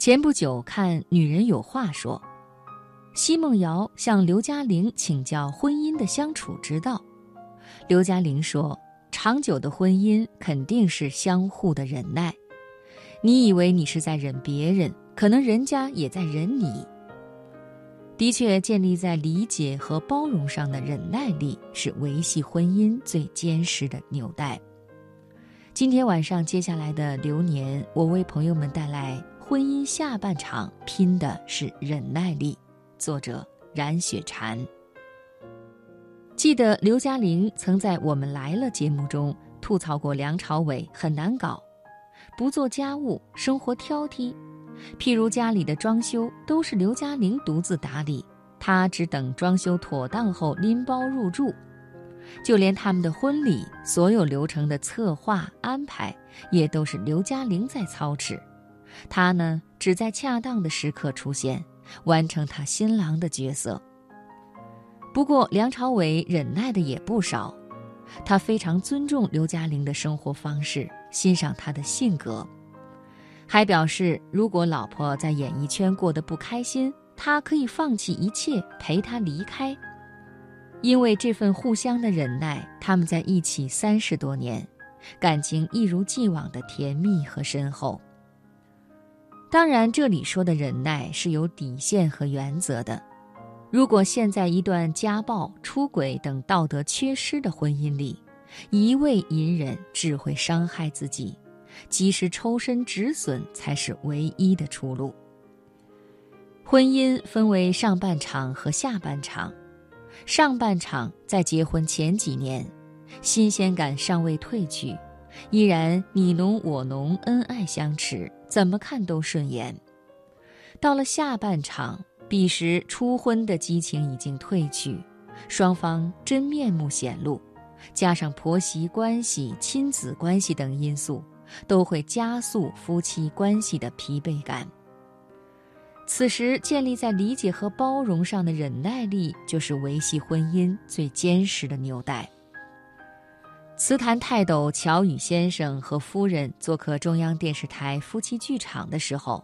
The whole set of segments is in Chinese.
前不久看《女人有话说》，奚梦瑶向刘嘉玲请教婚姻的相处之道。刘嘉玲说：“长久的婚姻肯定是相互的忍耐。你以为你是在忍别人，可能人家也在忍你。的确，建立在理解和包容上的忍耐力，是维系婚姻最坚实的纽带。”今天晚上接下来的流年，我为朋友们带来。婚姻下半场拼的是忍耐力。作者冉雪禅。记得刘嘉玲曾在《我们来了》节目中吐槽过梁朝伟很难搞，不做家务，生活挑剔。譬如家里的装修都是刘嘉玲独自打理，他只等装修妥当后拎包入住。就连他们的婚礼，所有流程的策划安排，也都是刘嘉玲在操持。他呢，只在恰当的时刻出现，完成他新郎的角色。不过，梁朝伟忍耐的也不少，他非常尊重刘嘉玲的生活方式，欣赏她的性格，还表示如果老婆在演艺圈过得不开心，他可以放弃一切陪她离开。因为这份互相的忍耐，他们在一起三十多年，感情一如既往的甜蜜和深厚。当然，这里说的忍耐是有底线和原则的。如果陷在一段家暴、出轨等道德缺失的婚姻里，一味隐忍只会伤害自己，及时抽身止损才是唯一的出路。婚姻分为上半场和下半场，上半场在结婚前几年，新鲜感尚未褪去。依然你侬我侬，恩爱相持，怎么看都顺眼。到了下半场，彼时初婚的激情已经褪去，双方真面目显露，加上婆媳关系、亲子关系等因素，都会加速夫妻关系的疲惫感。此时，建立在理解和包容上的忍耐力，就是维系婚姻最坚实的纽带。词坛泰斗乔羽先生和夫人做客中央电视台夫妻剧场的时候，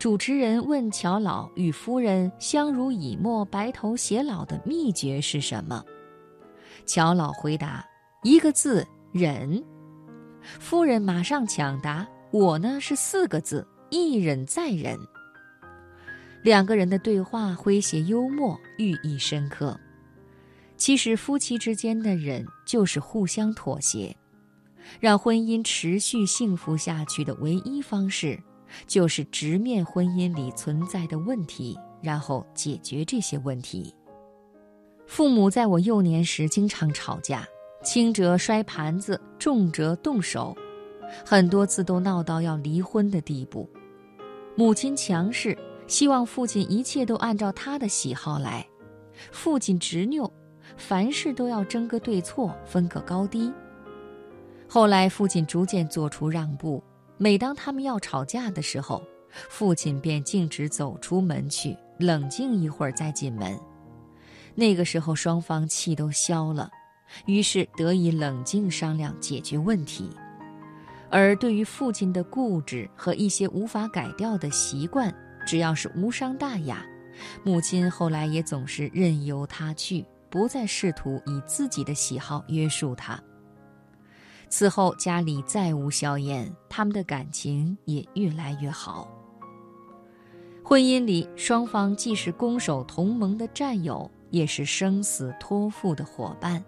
主持人问乔老与夫人相濡以沫、白头偕老的秘诀是什么？乔老回答：“一个字，忍。”夫人马上抢答：“我呢是四个字，一忍再忍。”两个人的对话诙谐幽默，寓意深刻。其实，夫妻之间的忍就是互相妥协，让婚姻持续幸福下去的唯一方式，就是直面婚姻里存在的问题，然后解决这些问题。父母在我幼年时经常吵架，轻则摔盘子，重则动手，很多次都闹到要离婚的地步。母亲强势，希望父亲一切都按照他的喜好来，父亲执拗。凡事都要争个对错，分个高低。后来，父亲逐渐做出让步。每当他们要吵架的时候，父亲便径直走出门去，冷静一会儿再进门。那个时候，双方气都消了，于是得以冷静商量解决问题。而对于父亲的固执和一些无法改掉的习惯，只要是无伤大雅，母亲后来也总是任由他去。不再试图以自己的喜好约束他。此后家里再无硝烟，他们的感情也越来越好。婚姻里，双方既是攻守同盟的战友，也是生死托付的伙伴。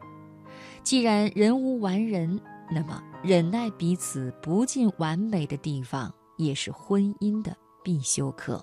既然人无完人，那么忍耐彼此不尽完美的地方，也是婚姻的必修课。